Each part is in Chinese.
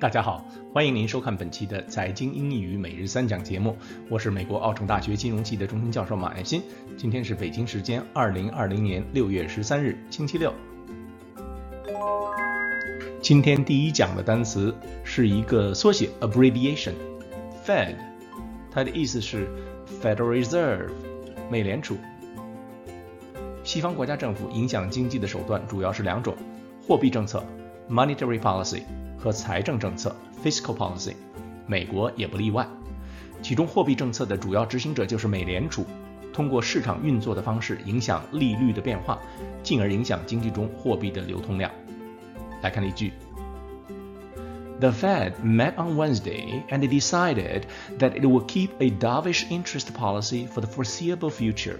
大家好，欢迎您收看本期的财经英语每日三讲节目，我是美国奥城大学金融系的终身教授马爱新。今天是北京时间二零二零年六月十三日，星期六。今天第一讲的单词是一个缩写 abbreviation，Fed，它的意思是 Federal Reserve，美联储。西方国家政府影响经济的手段主要是两种：货币政策 （monetary policy） 和财政政策 （fiscal policy）。美国也不例外。其中，货币政策的主要执行者就是美联储，通过市场运作的方式影响利率的变化，进而影响经济中货币的流通量。来看例句。The Fed met on Wednesday and decided that it will keep a dovish interest policy for the foreseeable future.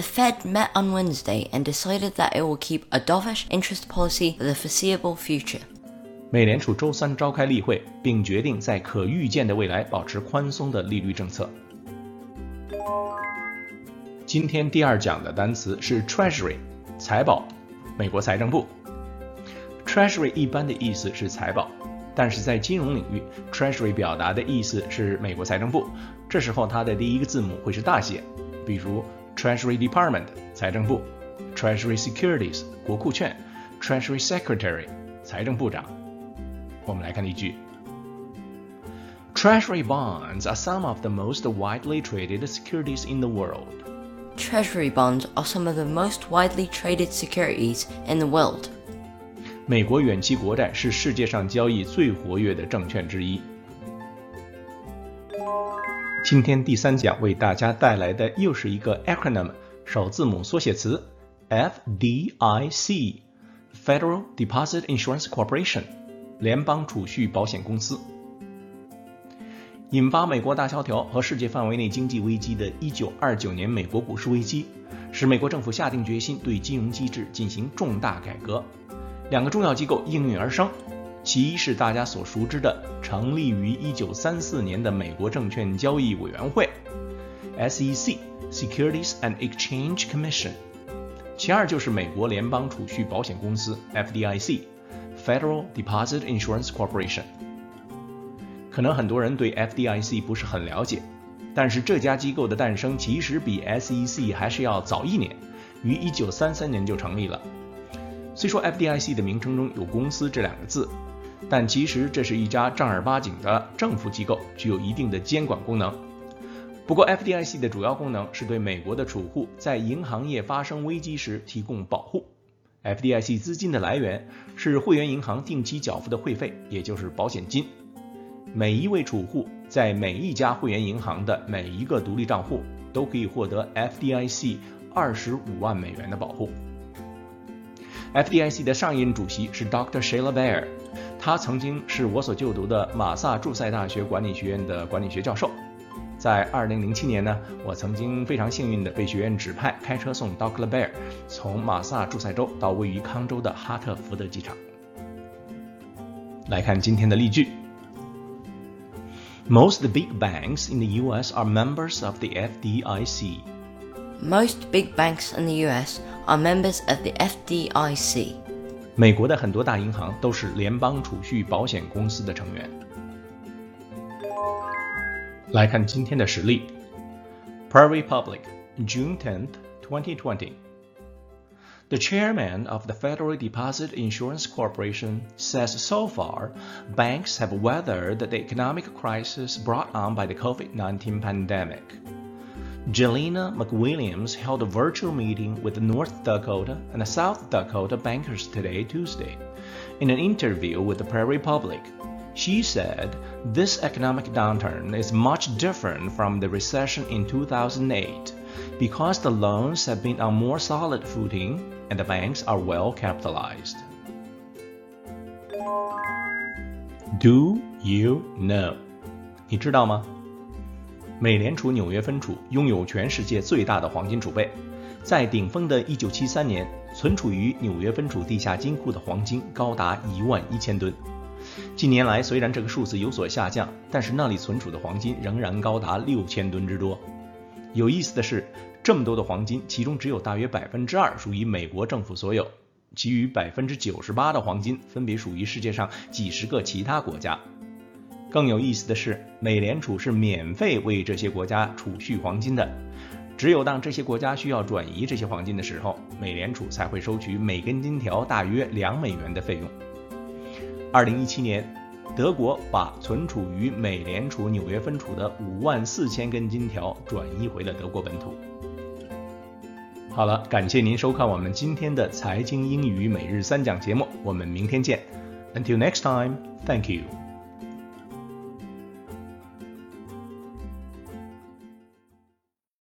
The Fed met on Wednesday and decided that it will keep a dovish interest policy for the foreseeable future. 美联储周三召开例会，并决定在可预见的未来保持宽松的利率政策。今天第二讲的单词是 Treasury，财宝，美国财政部。Treasury 一般的意思是财宝，但是在金融领域，Treasury 表达的意思是美国财政部。这时候它的第一个字母会是大写，比如 Treasury Department 财政部，Treasury Securities 国库券，Treasury Secretary 财政部长。我们来看例句。Treasury bonds are some of the most widely traded securities in the world. Treasury bonds are some of the most widely traded securities in the world. 美国远期国债是世界上交易最活跃的证券之一。 今天第三讲为大家带来的又是一个 acronym 首字母缩写词 FDIC，Federal Deposit Insurance Corporation，联邦储蓄保险公司。引发美国大萧条和世界范围内经济危机的1929年美国股市危机，使美国政府下定决心对金融机制进行重大改革。两个重要机构应运而生，其一是大家所熟知的成立于1934年的美国证券交易委员会 （SEC，Securities and Exchange Commission），其二就是美国联邦储蓄保险公司 （FDIC，Federal Deposit Insurance Corporation）。可能很多人对 FDIC 不是很了解，但是这家机构的诞生其实比 SEC 还是要早一年，于1933年就成立了。虽说 FDIC 的名称中有“公司”这两个字，但其实这是一家正儿八经的政府机构，具有一定的监管功能。不过，FDIC 的主要功能是对美国的储户在银行业发生危机时提供保护。FDIC 资金的来源是会员银行定期缴付的会费，也就是保险金。每一位储户在每一家会员银行的每一个独立账户都可以获得 FDIC 二十五万美元的保护。FDIC 的上一任主席是 Dr. Sheila Bair，他曾经是我所就读的马萨诸塞大学管理学院的管理学教授。在2007年呢，我曾经非常幸运的被学院指派开车送 Dr. Bair 从马萨诸塞州到位于康州的哈特福德机场。来看今天的例句。Most big banks in the U.S. are members of the FDIC. Most big banks in the US are members of the FDIC. 美国的很多大银行都是联邦储蓄保险公司的成员。来看今天的实例：Prairie Public, June 10th, 2020. The chairman of the Federal Deposit Insurance Corporation says so far, banks have weathered the economic crisis brought on by the COVID 19 pandemic. Jelena McWilliams held a virtual meeting with the North Dakota and the South Dakota bankers today, Tuesday. In an interview with the Prairie Public, she said this economic downturn is much different from the recession in 2008 because the loans have been on more solid footing and the banks are well capitalized. Do you know? 你知道吗？ 美联储纽约分储拥有全世界最大的黄金储备，在顶峰的1973年，存储于纽约分储地下金库的黄金高达一万一千吨。近年来，虽然这个数字有所下降，但是那里存储的黄金仍然高达六千吨之多。有意思的是，这么多的黄金，其中只有大约百分之二属于美国政府所有，其余百分之九十八的黄金分别属于世界上几十个其他国家。更有意思的是，美联储是免费为这些国家储蓄黄金的，只有当这些国家需要转移这些黄金的时候，美联储才会收取每根金条大约两美元的费用。二零一七年，德国把存储于美联储纽约分储的五万四千根金条转移回了德国本土。好了，感谢您收看我们今天的财经英语每日三讲节目，我们明天见。Until next time, thank you.